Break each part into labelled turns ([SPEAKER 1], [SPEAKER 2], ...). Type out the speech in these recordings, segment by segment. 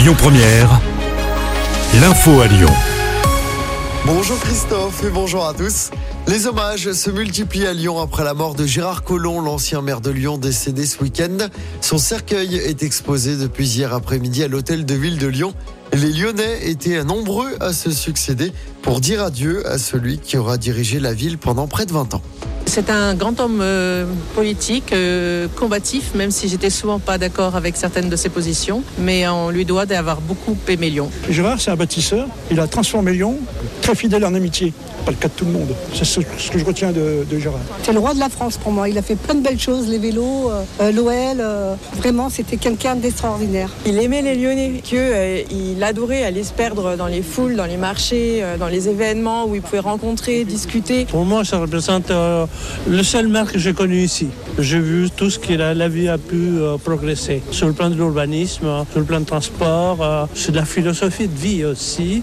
[SPEAKER 1] Lyon Première, l'info à Lyon.
[SPEAKER 2] Bonjour Christophe et bonjour à tous. Les hommages se multiplient à Lyon après la mort de Gérard Collomb, l'ancien maire de Lyon décédé ce week-end. Son cercueil est exposé depuis hier après-midi à l'hôtel de ville de Lyon. Les Lyonnais étaient nombreux à se succéder pour dire adieu à celui qui aura dirigé la ville pendant près de 20 ans.
[SPEAKER 3] C'est un grand homme euh, politique, euh, combatif, même si j'étais souvent pas d'accord avec certaines de ses positions, mais on lui doit d'avoir beaucoup aimé Lyon.
[SPEAKER 4] Gérard, c'est un bâtisseur. Il a transformé Lyon, très fidèle en amitié. Pas le cas de tout le monde. C'est ce, ce que je retiens de, de Gérard.
[SPEAKER 5] C'est le roi de la France pour moi. Il a fait plein de belles choses, les vélos, euh, l'OL. euh, vraiment, c'était quelqu'un d'extraordinaire.
[SPEAKER 6] Il aimait les Lyonnais, que euh, il adorait aller se perdre dans les foules, dans les marchés, euh, dans les événements où il pouvait rencontrer, discuter.
[SPEAKER 7] Pour moi, ça représente euh, le seul maire que j'ai connu ici. J'ai vu tout ce que la, la vie a pu euh, progresser. Sur le plan de l'urbanisme, euh, sur le plan de transport, euh, de la philosophie de vie aussi.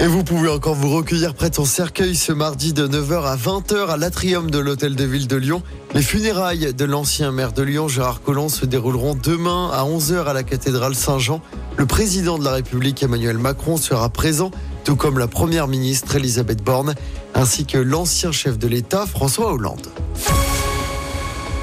[SPEAKER 2] Et vous pouvez encore vous recueillir près de son cercueil ce mardi de 9h à 20h à l'atrium de l'hôtel de ville de Lyon. Les funérailles de l'ancien maire de Lyon, Gérard Collomb, se dérouleront demain à 11h à la cathédrale Saint-Jean. Le président de la République, Emmanuel Macron, sera présent, tout comme la première ministre Elisabeth Borne, ainsi que l'ancien chef de l'État, François Hollande.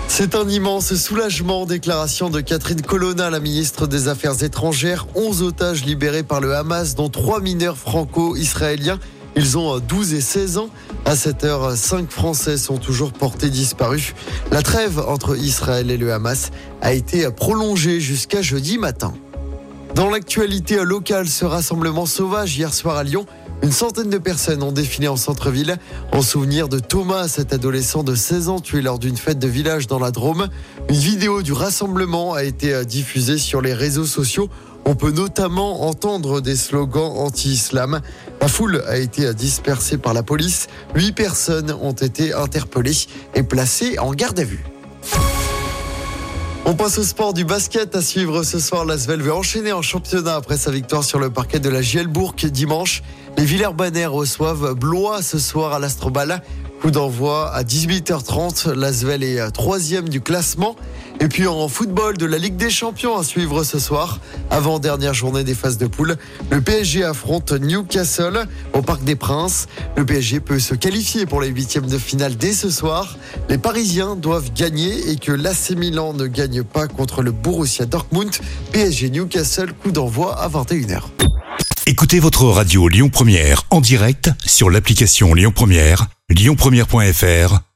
[SPEAKER 2] C'est un immense soulagement. Déclaration de Catherine Colonna, la ministre des Affaires étrangères. 11 otages libérés par le Hamas, dont 3 mineurs franco-israéliens. Ils ont 12 et 16 ans. À cette heure, 5 Français sont toujours portés disparus. La trêve entre Israël et le Hamas a été prolongée jusqu'à jeudi matin. Dans l'actualité locale, ce rassemblement sauvage hier soir à Lyon, une centaine de personnes ont défilé en centre-ville en souvenir de Thomas, cet adolescent de 16 ans tué lors d'une fête de village dans la Drôme. Une vidéo du rassemblement a été euh, diffusée sur les réseaux sociaux. On peut notamment entendre des slogans anti-islam. La foule a été euh, dispersée par la police. Huit personnes ont été interpellées et placées en garde à vue. On passe au sport du basket à suivre ce soir. L'Asvel veut enchaîner en championnat après sa victoire sur le parquet de la Gielbourg dimanche. Les Villers-Banner reçoivent Blois ce soir à l'Astrobal. Coup d'envoi à 18h30. L'Asvel est troisième du classement. Et puis en football de la Ligue des Champions à suivre ce soir. Avant dernière journée des phases de poule, le PSG affronte Newcastle au Parc des Princes. Le PSG peut se qualifier pour les huitièmes de finale dès ce soir. Les Parisiens doivent gagner et que l'AC Milan ne gagne pas contre le Borussia Dortmund. PSG Newcastle, coup d'envoi à 21h.
[SPEAKER 1] Écoutez votre radio Lyon Première en direct sur l'application Lyon Première, lyonpremière.fr